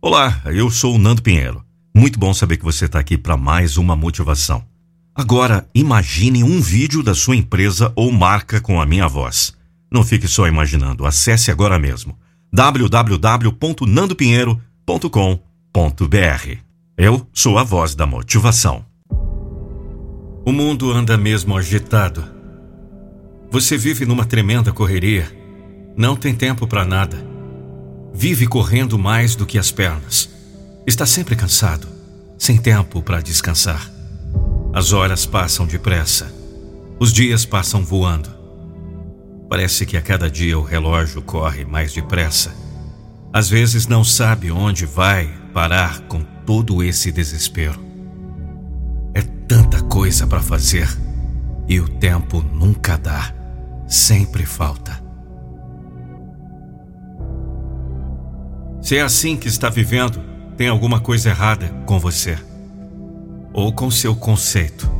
Olá, eu sou o Nando Pinheiro. Muito bom saber que você está aqui para mais uma motivação. Agora, imagine um vídeo da sua empresa ou marca com a minha voz. Não fique só imaginando, acesse agora mesmo www.nandopinheiro.com.br. Eu sou a voz da motivação. O mundo anda mesmo agitado. Você vive numa tremenda correria. Não tem tempo para nada. Vive correndo mais do que as pernas. Está sempre cansado, sem tempo para descansar. As horas passam depressa. Os dias passam voando. Parece que a cada dia o relógio corre mais depressa. Às vezes não sabe onde vai parar com todo esse desespero. É tanta coisa para fazer e o tempo nunca dá, sempre falta. Se é assim que está vivendo, tem alguma coisa errada com você, ou com seu conceito,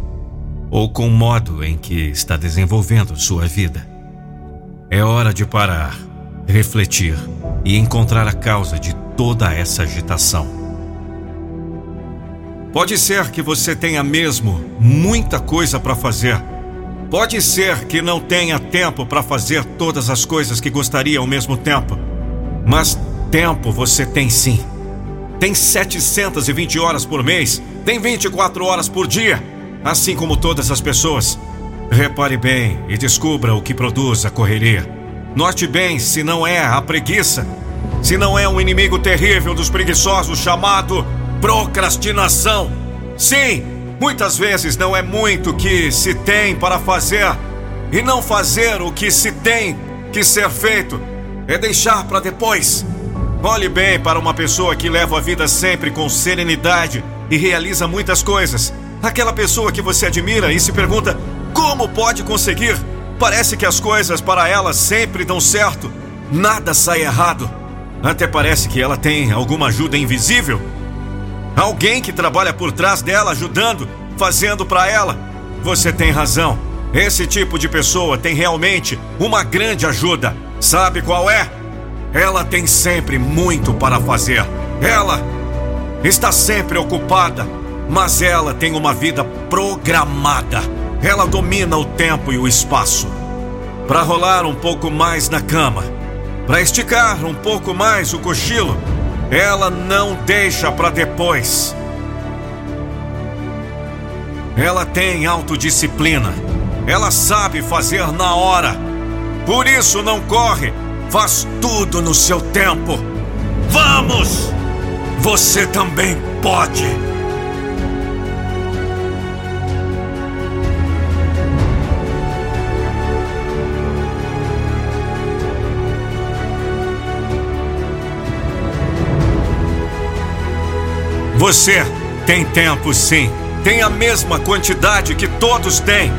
ou com o modo em que está desenvolvendo sua vida. É hora de parar, refletir e encontrar a causa de toda essa agitação. Pode ser que você tenha mesmo muita coisa para fazer. Pode ser que não tenha tempo para fazer todas as coisas que gostaria ao mesmo tempo. Mas Tempo você tem sim. Tem 720 horas por mês, tem 24 horas por dia, assim como todas as pessoas. Repare bem e descubra o que produz a correria. Note bem se não é a preguiça, se não é um inimigo terrível dos preguiçosos chamado procrastinação. Sim, muitas vezes não é muito que se tem para fazer, e não fazer o que se tem que ser feito é deixar para depois. Olhe bem para uma pessoa que leva a vida sempre com serenidade e realiza muitas coisas. Aquela pessoa que você admira e se pergunta como pode conseguir. Parece que as coisas para ela sempre dão certo. Nada sai errado. Até parece que ela tem alguma ajuda invisível. Alguém que trabalha por trás dela, ajudando, fazendo para ela. Você tem razão. Esse tipo de pessoa tem realmente uma grande ajuda. Sabe qual é? Ela tem sempre muito para fazer. Ela está sempre ocupada, mas ela tem uma vida programada. Ela domina o tempo e o espaço. Para rolar um pouco mais na cama, para esticar um pouco mais o cochilo, ela não deixa para depois. Ela tem autodisciplina. Ela sabe fazer na hora. Por isso não corre Faz tudo no seu tempo. Vamos! Você também pode! Você tem tempo sim. Tem a mesma quantidade que todos têm.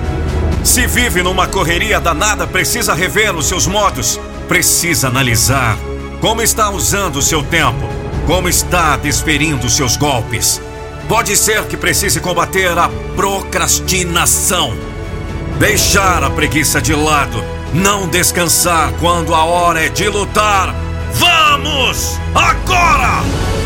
Se vive numa correria danada, precisa rever os seus modos precisa analisar como está usando o seu tempo, como está desferindo seus golpes. Pode ser que precise combater a procrastinação. Deixar a preguiça de lado, não descansar quando a hora é de lutar. Vamos! Agora!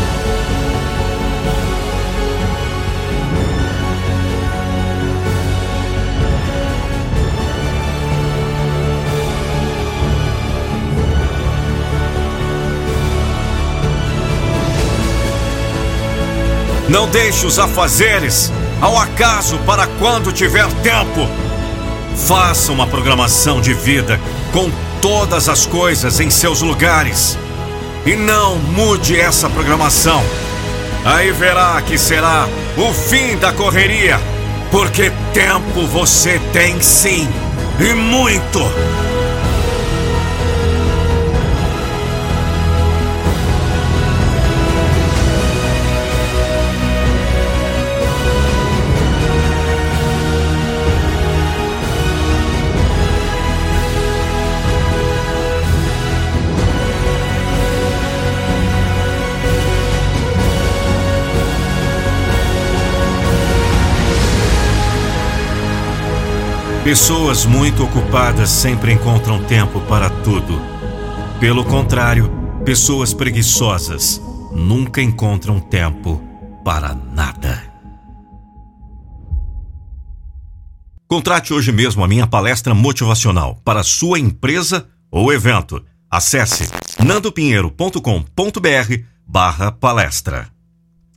Não deixe os afazeres ao acaso para quando tiver tempo. Faça uma programação de vida com todas as coisas em seus lugares. E não mude essa programação. Aí verá que será o fim da correria. Porque tempo você tem sim. E muito. Pessoas muito ocupadas sempre encontram tempo para tudo. Pelo contrário, pessoas preguiçosas nunca encontram tempo para nada. Contrate hoje mesmo a minha palestra motivacional para sua empresa ou evento. Acesse nandopinheiro.com.br barra palestra.